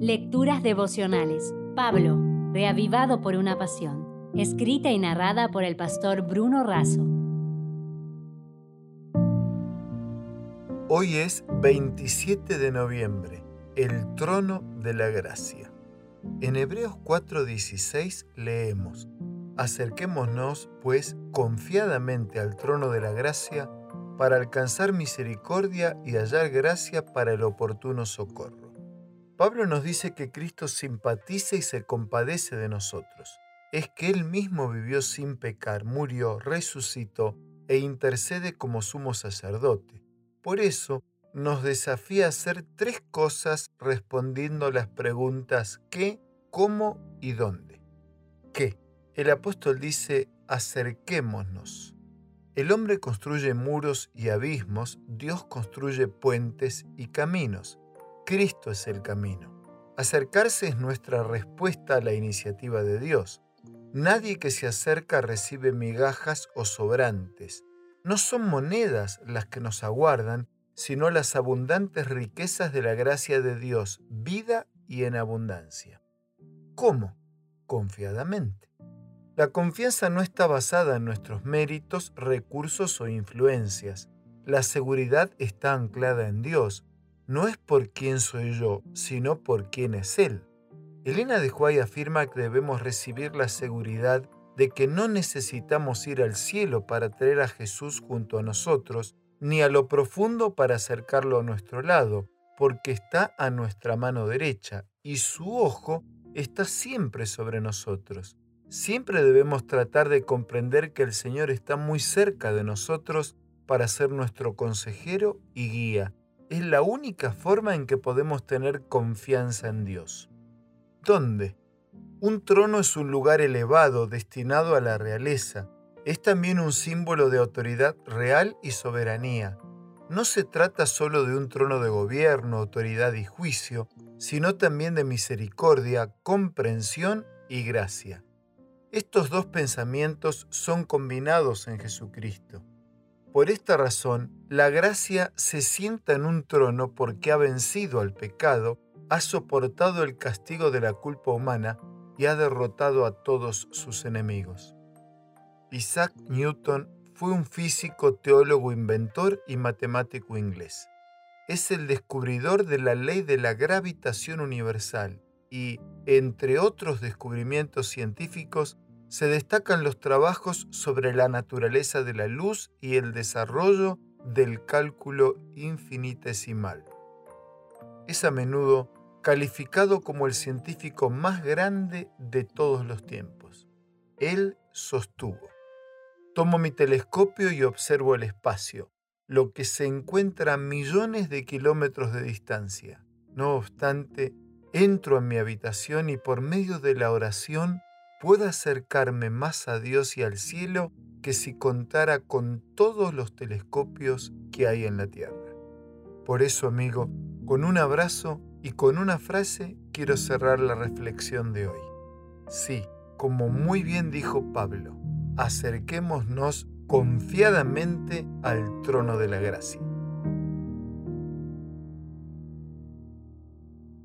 Lecturas devocionales. Pablo, reavivado por una pasión. Escrita y narrada por el pastor Bruno Razo. Hoy es 27 de noviembre, el trono de la gracia. En Hebreos 4:16 leemos, Acerquémonos, pues, confiadamente al trono de la gracia para alcanzar misericordia y hallar gracia para el oportuno socorro. Pablo nos dice que Cristo simpatiza y se compadece de nosotros. Es que Él mismo vivió sin pecar, murió, resucitó e intercede como sumo sacerdote. Por eso nos desafía a hacer tres cosas respondiendo las preguntas ¿qué?, ¿cómo? y ¿dónde? ¿Qué? El apóstol dice acerquémonos. El hombre construye muros y abismos, Dios construye puentes y caminos. Cristo es el camino. Acercarse es nuestra respuesta a la iniciativa de Dios. Nadie que se acerca recibe migajas o sobrantes. No son monedas las que nos aguardan, sino las abundantes riquezas de la gracia de Dios, vida y en abundancia. ¿Cómo? Confiadamente. La confianza no está basada en nuestros méritos, recursos o influencias. La seguridad está anclada en Dios. No es por quién soy yo, sino por quién es Él. Elena de Huay afirma que debemos recibir la seguridad de que no necesitamos ir al cielo para traer a Jesús junto a nosotros, ni a lo profundo para acercarlo a nuestro lado, porque está a nuestra mano derecha y su ojo está siempre sobre nosotros. Siempre debemos tratar de comprender que el Señor está muy cerca de nosotros para ser nuestro consejero y guía. Es la única forma en que podemos tener confianza en Dios. ¿Dónde? Un trono es un lugar elevado destinado a la realeza. Es también un símbolo de autoridad real y soberanía. No se trata solo de un trono de gobierno, autoridad y juicio, sino también de misericordia, comprensión y gracia. Estos dos pensamientos son combinados en Jesucristo. Por esta razón, la gracia se sienta en un trono porque ha vencido al pecado, ha soportado el castigo de la culpa humana y ha derrotado a todos sus enemigos. Isaac Newton fue un físico, teólogo, inventor y matemático inglés. Es el descubridor de la ley de la gravitación universal y, entre otros descubrimientos científicos, se destacan los trabajos sobre la naturaleza de la luz y el desarrollo del cálculo infinitesimal. Es a menudo calificado como el científico más grande de todos los tiempos. Él sostuvo, tomo mi telescopio y observo el espacio, lo que se encuentra a millones de kilómetros de distancia. No obstante, entro en mi habitación y por medio de la oración puedo acercarme más a Dios y al cielo que si contara con todos los telescopios que hay en la Tierra. Por eso, amigo, con un abrazo y con una frase quiero cerrar la reflexión de hoy. Sí, como muy bien dijo Pablo, acerquémonos confiadamente al trono de la gracia.